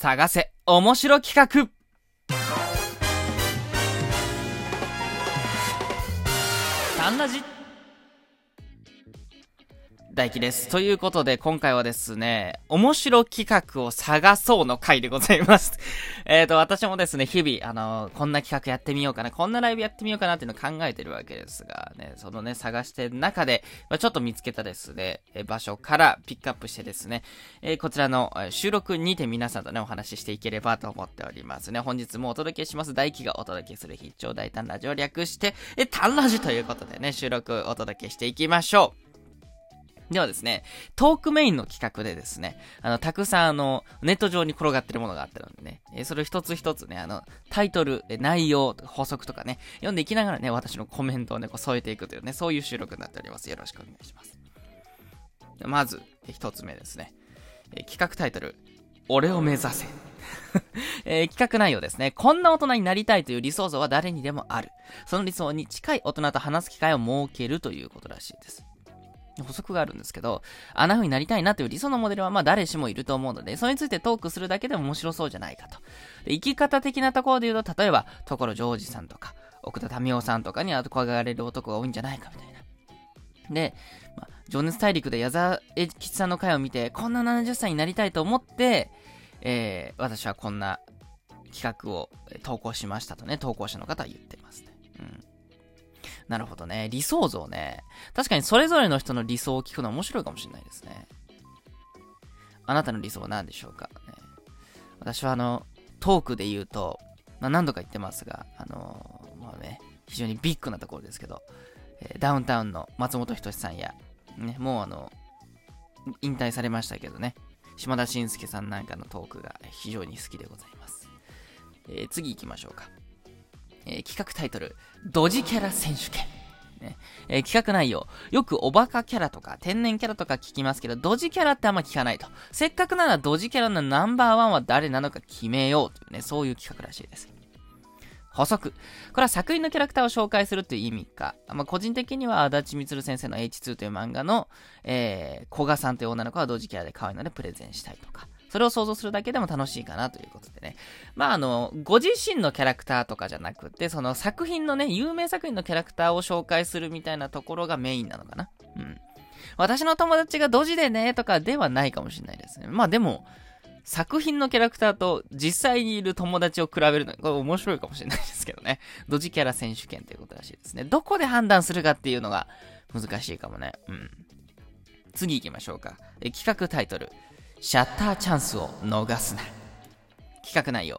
探せ、面白企画。サンラジ大輝です。ということで、今回はですね、面白企画を探そうの回でございます。えっと、私もですね、日々、あのー、こんな企画やってみようかな、こんなライブやってみようかなっていうのを考えてるわけですが、ね、そのね、探してる中で、まあ、ちょっと見つけたですね、え場所からピックアップしてですね、えー、こちらの収録にて皆さんとね、お話ししていければと思っておりますね。本日もお届けします、大輝がお届けする必聴大胆ラジオ略して、え、単ラジということでね、収録お届けしていきましょう。ではですね、トークメインの企画でですね、あの、たくさんあの、ネット上に転がってるものがあったのでね、えそれを一つ一つね、あの、タイトル、え内容、補足とかね、読んでいきながらね、私のコメントをね、こう添えていくというね、そういう収録になっております。よろしくお願いします。まず、一つ目ですね、え企画タイトル、俺を目指せ。えー、企画内容ですね。こんな大人になりたいという理想像は誰にでもある。その理想に近い大人と話す機会を設けるということらしいです。補足があるんですけど、あんな風になりたいなという理想のモデルはまあ誰しもいると思うので、それについてトークするだけでも面白そうじゃないかと。で生き方的なところで言うと、例えば、所ジョージさんとか、奥田民生さんとかに憧れる男が多いんじゃないかみたいな。で、まあ、情熱大陸で矢沢永吉さんの回を見て、こんな70歳になりたいと思って、えー、私はこんな企画を投稿しましたとね、投稿者の方は言ってますね。うん。なるほどね。理想像ね。確かにそれぞれの人の理想を聞くのは面白いかもしれないですね。あなたの理想は何でしょうか、ね、私はあの、トークで言うと、まあ、何度か言ってますが、あのー、まあね、非常にビッグなところですけど、えー、ダウンタウンの松本人志さんや、ね、もうあの、引退されましたけどね、島田紳介さんなんかのトークが非常に好きでございます。えー、次行きましょうか。え、企画タイトル、ドジキャラ選手権。ねえー、企画内容。よくおバカキャラとか天然キャラとか聞きますけど、ドジキャラってあんま聞かないと。せっかくならドジキャラのナンバーワンは誰なのか決めようというね、そういう企画らしいです。補足。これは作品のキャラクターを紹介するという意味か。まあ、個人的には足立みつる先生の H2 という漫画の、えー、古賀さんという女の子はドジキャラで可愛いのでプレゼンしたいとか。それを想像するだけでも楽しいかなということでね。まあ、あの、ご自身のキャラクターとかじゃなくて、その作品のね、有名作品のキャラクターを紹介するみたいなところがメインなのかな。うん。私の友達がドジでね、とかではないかもしれないですね。まあでも、作品のキャラクターと実際にいる友達を比べるのこれ面白いかもしれないですけどね。ドジキャラ選手権ということらしいですね。どこで判断するかっていうのが難しいかもね。うん。次行きましょうか。え企画タイトル。シャッターチャンスを逃すな。企画内容。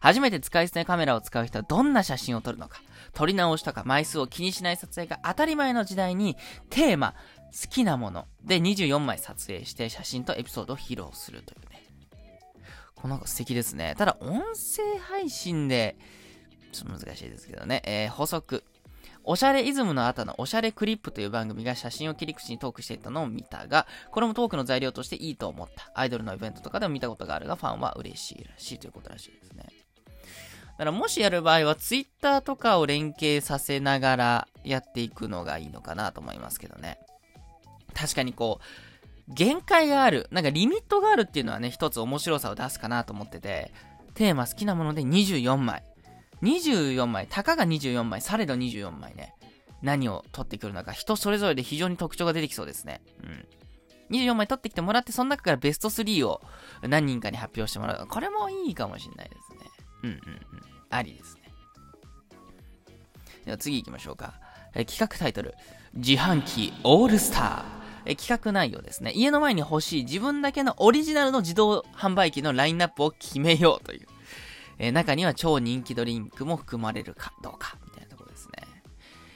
初めて使い捨てカメラを使う人はどんな写真を撮るのか。撮り直しとか枚数を気にしない撮影が当たり前の時代に、テーマ、好きなもので24枚撮影して写真とエピソードを披露するというね。この素敵ですね。ただ、音声配信で、ちょっと難しいですけどね。えー、補足。おしゃれイズムの後のおしゃれクリップという番組が写真を切り口にトークしていたのを見たが、これもトークの材料としていいと思った。アイドルのイベントとかでも見たことがあるが、ファンは嬉しいらしいということらしいですね。だからもしやる場合は、ツイッターとかを連携させながらやっていくのがいいのかなと思いますけどね。確かにこう、限界がある、なんかリミットがあるっていうのはね、一つ面白さを出すかなと思ってて、テーマ好きなもので24枚。24枚、たかが24枚、されど24枚ね。何を取ってくるのか、人それぞれで非常に特徴が出てきそうですね。うん。24枚取ってきてもらって、その中からベスト3を何人かに発表してもらう。これもいいかもしれないですね。うんうんうん。ありですね。では次行きましょうか。え企画タイトル、自販機オールスター。え企画内容ですね。家の前に欲しい自分だけのオリジナルの自動販売機のラインナップを決めようという。えー、中には超人気ドリンクも含まれるかどうか、みたいなところですね。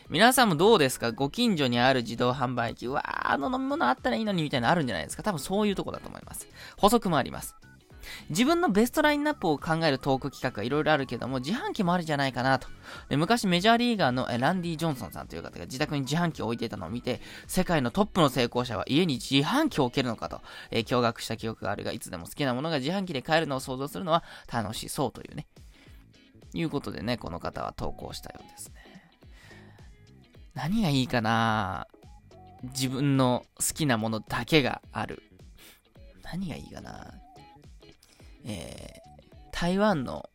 皆さんもどうですか？ご近所にある自動販売機、うわー、あの飲み物あったらいいのにみたいなのあるんじゃないですか？多分そういうとこだと思います。補足もあります。自分のベストラインナップを考えるトーク企画がいろいろあるけども、自販機もあるじゃないかなと。で昔メジャーリーガーのランディ・ジョンソンさんという方が自宅に自販機を置いていたのを見て、世界のトップの成功者は家に自販機を置けるのかと、えー、驚愕した記憶があるが、いつでも好きなものが自販機で買えるのを想像するのは楽しそうというね。いうことでね、この方は投稿したようですね。何がいいかな？自分の好きなものだけがある。何がいいかな？え台湾の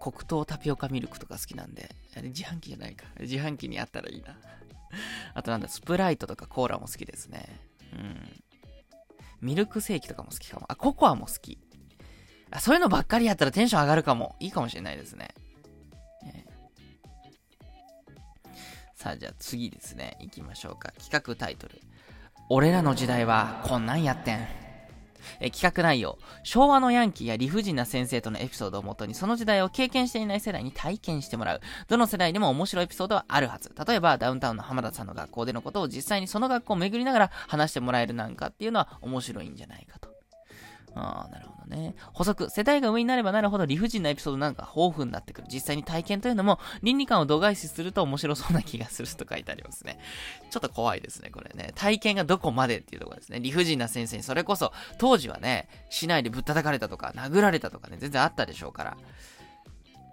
黒糖タピオカミルクとか好きなんで、あれ自販機じゃないか。自販機にあったらいいな。あとなんだ、スプライトとかコーラも好きですね。うん。ミルクセーキとかも好きかも。あ、ココアも好き。あ、そういうのばっかりやったらテンション上がるかも。いいかもしれないですね。え、さあ、じゃあ次ですね。行きましょうか。企画タイトル。俺らの時代はこんなんやってん。え企画内容。昭和のヤンキーや理不尽な先生とのエピソードをもとに、その時代を経験していない世代に体験してもらう。どの世代でも面白いエピソードはあるはず。例えば、ダウンタウンの浜田さんの学校でのことを実際にその学校を巡りながら話してもらえるなんかっていうのは面白いんじゃないかと。ああ、なるほどね。補足。世代が上になればなるほど理不尽なエピソードなんか豊富になってくる。実際に体験というのも倫理観を度外視すると面白そうな気がすると書いてありますね。ちょっと怖いですね、これね。体験がどこまでっていうところですね。理不尽な先生に、それこそ当時はね、市内でぶったたかれたとか、殴られたとかね、全然あったでしょうから。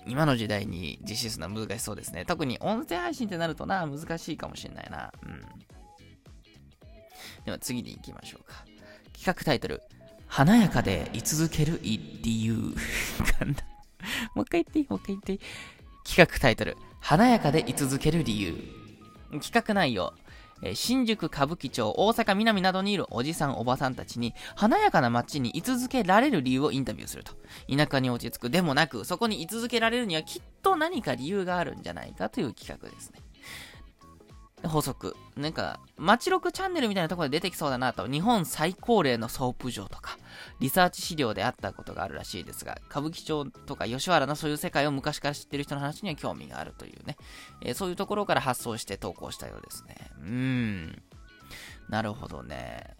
今の時代に実施するのは難しそうですね。特に音声配信ってなるとな、難しいかもしれないな。うん。では次に行きましょうか。企画タイトル。華やかで居続ける理由。もう一回言っていい？もう一回言っていい？企画タイトル。華やかで居続ける理由。企画内容。新宿歌舞伎町、大阪南などにいるおじさんおばさんたちに、華やかな街に居続けられる理由をインタビューすると。田舎に落ち着くでもなく、そこに居続けられるにはきっと何か理由があるんじゃないかという企画ですね。法則。なんか、街録チャンネルみたいなところで出てきそうだなと、日本最高齢のソープ嬢とか、リサーチ資料であったことがあるらしいですが、歌舞伎町とか吉原のそういう世界を昔から知ってる人の話には興味があるというね、えー、そういうところから発想して投稿したようですね。うーん。なるほどね。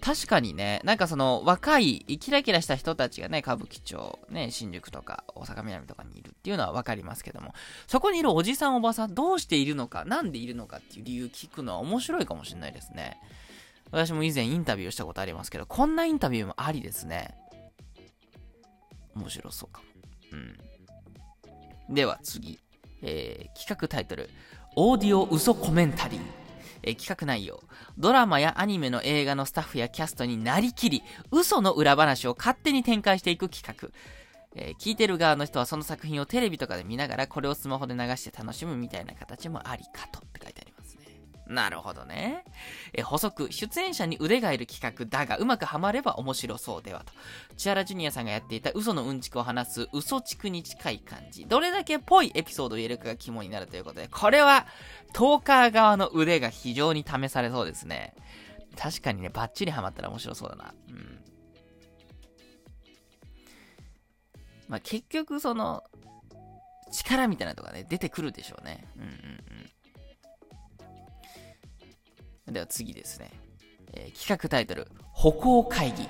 確かにね、なんかその若い、キラキラした人たちがね、歌舞伎町、ね、新宿とか大阪南とかにいるっていうのはわかりますけども、そこにいるおじさんおばさん、どうしているのか、なんでいるのかっていう理由聞くのは面白いかもしれないですね。私も以前インタビューしたことありますけど、こんなインタビューもありですね。面白そうかも。うん。では次。えー、企画タイトル、オーディオ嘘コメンタリー。えー、企画内容。ドラマやアニメの映画のスタッフやキャストになりきり、嘘の裏話を勝手に展開していく企画。えー、聞いてる側の人はその作品をテレビとかで見ながらこれをスマホで流して楽しむみたいな形もありかとって書いてあります。なるほどね。え、補足、出演者に腕がいる企画だが、うまくはまれば面白そうではと。千原ジュニアさんがやっていた嘘のうんちくを話す嘘ちくに近い感じ。どれだけぽいエピソードを言えるかが肝になるということで、これは、トーカー側の腕が非常に試されそうですね。確かにね、バッチリハマったら面白そうだな。うん。まあ、結局、その、力みたいなとかね、出てくるでしょうね。うんうんうん。では次ですね。えー、企画タイトル、歩行会議。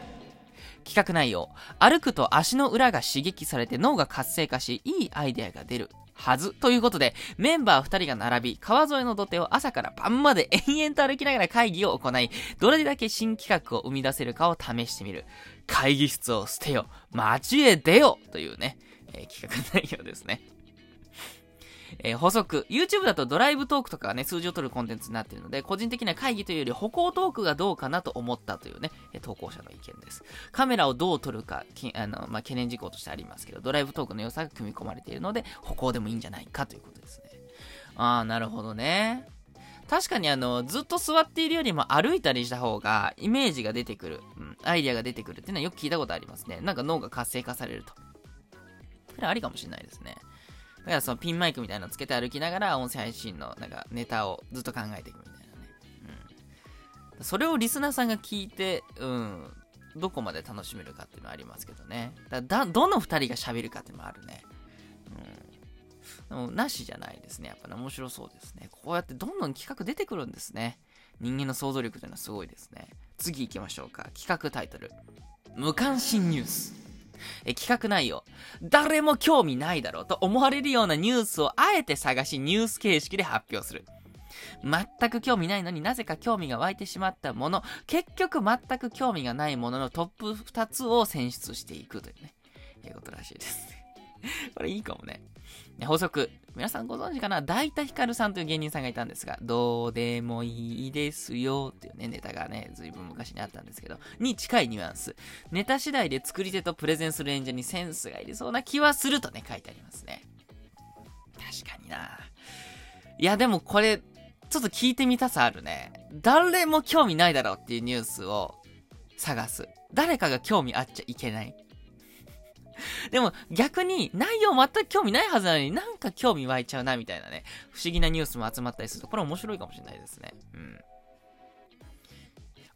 企画内容、歩くと足の裏が刺激されて脳が活性化し、いいアイデアが出る。はず。ということで、メンバー2人が並び、川沿いの土手を朝から晩まで 延々と歩きながら会議を行い、どれだけ新企画を生み出せるかを試してみる。会議室を捨てよ。街へ出よというね、えー、企画内容ですね。えー、補足。YouTube だとドライブトークとかがね、数字を取るコンテンツになっているので、個人的な会議というより歩行トークがどうかなと思ったというね、投稿者の意見です。カメラをどう撮るか、あの、まあ、懸念事項としてありますけど、ドライブトークの良さが組み込まれているので、歩行でもいいんじゃないかということですね。あー、なるほどね。確かにあの、ずっと座っているよりも歩いたりした方が、イメージが出てくる、うん、アイデアが出てくるっていうのはよく聞いたことありますね。なんか脳が活性化されると。これありかもしれないですね。だからそのピンマイクみたいなのつけて歩きながら音声配信のなんかネタをずっと考えていくみたいなね。うん。それをリスナーさんが聞いて、うん、どこまで楽しめるかっていうのはありますけどね。だだどの二人が喋るかっていうのもあるね。うん。でも、なしじゃないですね。やっぱね、面白そうですね。こうやってどんどん企画出てくるんですね。人間の想像力というのはすごいですね。次行きましょうか。企画タイトル。無関心ニュース。え企画内容。誰も興味ないだろうと思われるようなニュースをあえて探しニュース形式で発表する。全く興味ないのになぜか興味が湧いてしまったもの、結局全く興味がないもののトップ2つを選出していくというね、いうことらしいです。これいいかもね。法則。皆さんご存知かな？大田ヒカルさんという芸人さんがいたんですが、どうでもいいですよっていうね、ネタがね、ずいぶん昔にあったんですけど、に近いニュアンス。ネタ次第で作り手とプレゼンする演者にセンスがいりそうな気はするとね、書いてありますね。確かにな。いや、でもこれ、ちょっと聞いてみたさあるね。誰も興味ないだろうっていうニュースを探す。誰かが興味あっちゃいけない。でも逆に内容全く興味ないはずなのになんか興味湧いちゃうなみたいなね、不思議なニュースも集まったりすると、これ面白いかもしれないですね。うん。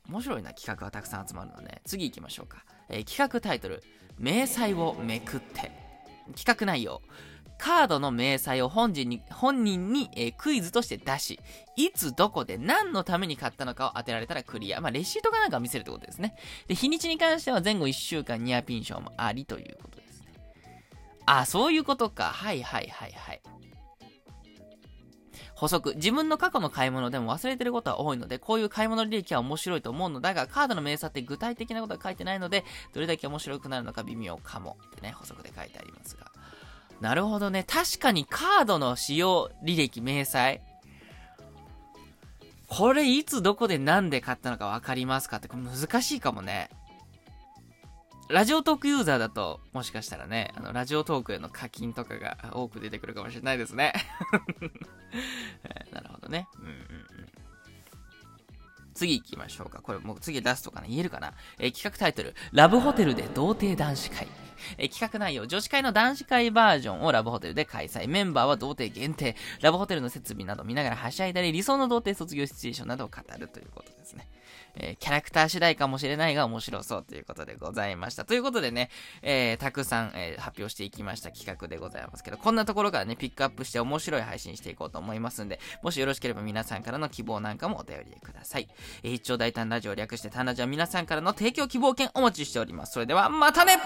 面白いな企画がたくさん集まるので、次行きましょうか。えー、企画タイトル、明細をめくって。企画内容、カードの明細を本人に、本人に、えー、クイズとして出し、いつどこで何のために買ったのかを当てられたらクリア。まあ、レシートかなんか見せるってことですね。で、日にちに関しては前後1週間ニアピン賞もありということです。あ、そういうことか。はいはいはいはい。補足。自分の過去の買い物でも忘れてることは多いので、こういう買い物履歴は面白いと思うのだが、カードの明細って具体的なことは書いてないので、どれだけ面白くなるのか微妙かも。ってね、補足で書いてありますが。なるほどね。確かにカードの使用履歴、明細。これいつどこで何で買ったのか分かりますかって、これ難しいかもね。ラジオトークユーザーだと、もしかしたらね、あの、ラジオトークへの課金とかが多く出てくるかもしれないですね。なるほどね。うんうんうん。次行きましょうか。これもう次出すとかね、言えるかな。えー、企画タイトル、ラブホテルで童貞男子会。え企画内容、女子会の男子会バージョンをラブホテルで開催。メンバーは童貞限定。ラブホテルの設備など見ながらはしゃいだり、理想の童貞卒業シチュエーションなどを語るということですね。えー、キャラクター次第かもしれないが面白そうということでございました。ということでね、えー、たくさん、えー、発表していきました企画でございますけど、こんなところからね、ピックアップして面白い配信していこうと思いますんで、もしよろしければ皆さんからの希望なんかもお便りください。えー、一丁大胆ラジオ略してタナジは皆さんからの提供希望券お待ちしております。それでは、またね